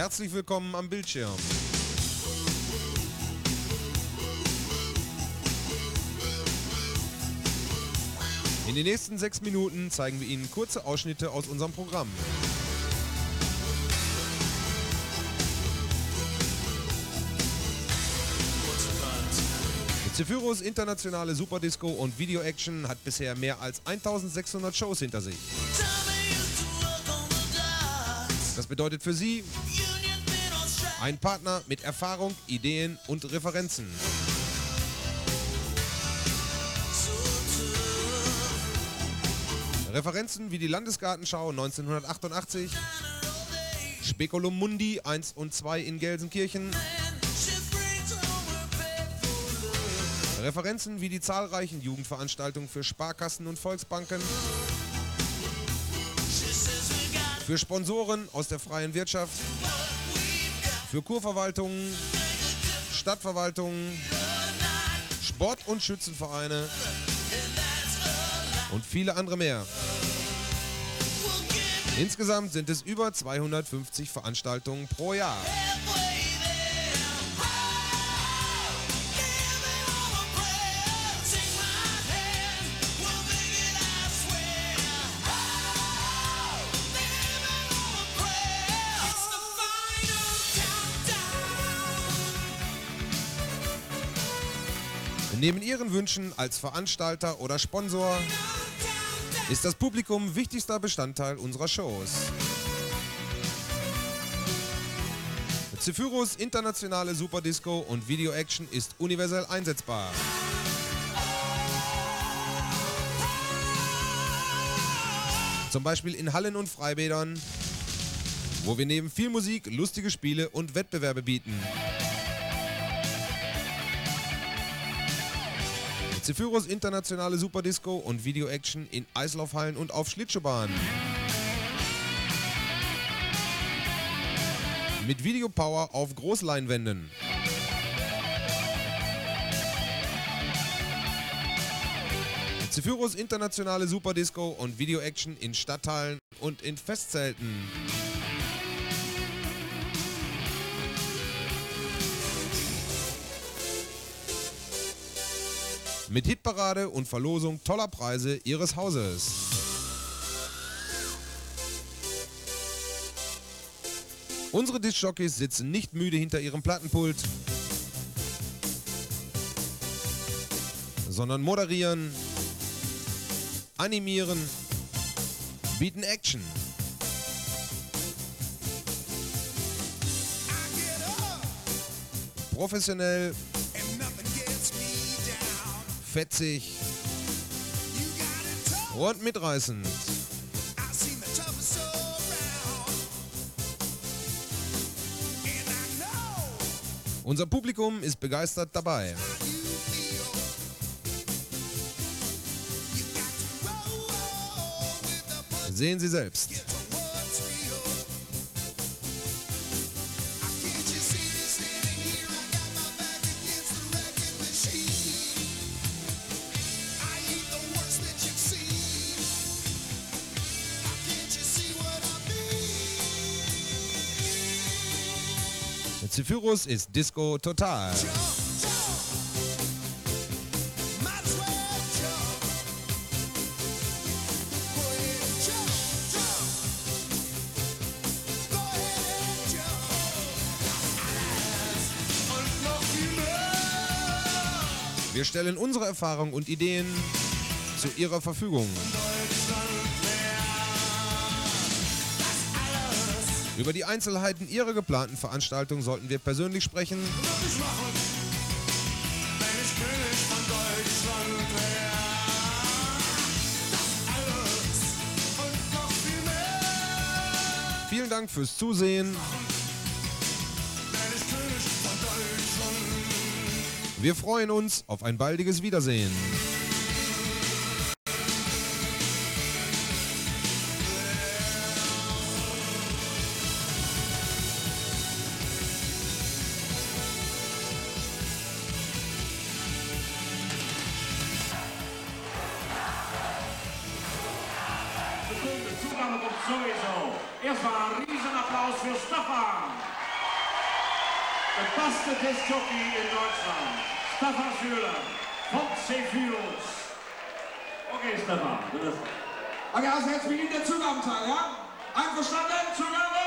Herzlich willkommen am Bildschirm. In den nächsten sechs Minuten zeigen wir Ihnen kurze Ausschnitte aus unserem Programm. Zephyrus Internationale Superdisco und Video Action hat bisher mehr als 1600 Shows hinter sich. Das bedeutet für Sie ein Partner mit Erfahrung, Ideen und Referenzen. Referenzen wie die Landesgartenschau 1988, Speculum Mundi 1 und 2 in Gelsenkirchen, Referenzen wie die zahlreichen Jugendveranstaltungen für Sparkassen und Volksbanken, für Sponsoren aus der freien Wirtschaft, für Kurverwaltungen, Stadtverwaltungen, Sport- und Schützenvereine und viele andere mehr. Insgesamt sind es über 250 Veranstaltungen pro Jahr. Neben Ihren Wünschen als Veranstalter oder Sponsor ist das Publikum wichtigster Bestandteil unserer Shows. Zephyrus internationale Superdisco und Video Action ist universell einsetzbar. Zum Beispiel in Hallen und Freibädern, wo wir neben viel Musik lustige Spiele und Wettbewerbe bieten. Zephyrus internationale Superdisco und Video Action in Eislaufhallen und auf Schlittschuhbahnen. Mit Videopower auf Großleinwänden. Zephyrus internationale Superdisco und Video Action in Stadthallen und in Festzelten. Mit Hitparade und Verlosung toller Preise Ihres Hauses. Unsere Discjockeys sitzen nicht müde hinter ihrem Plattenpult, sondern moderieren, animieren, bieten Action. Professionell, fetzig und mitreißend. Unser Publikum ist begeistert dabei. Sehen Sie selbst. Zephyrus ist Disco total. Wir stellen unsere Erfahrung und Ideen zu Ihrer Verfügung. Über die Einzelheiten Ihrer geplanten Veranstaltung sollten wir persönlich sprechen. Vielen Dank fürs Zusehen. Wir freuen uns auf ein baldiges Wiedersehen. Stunde Zugang und sowieso. Erstmal ein Riesenapplaus für Staffan. Der beste Testjockey in Deutschland. Staffan Schüler von C-Fuels. Okay, Staffan. Okay, also jetzt beginnt der Zugabenteil, ja? Einverstanden? Zugang?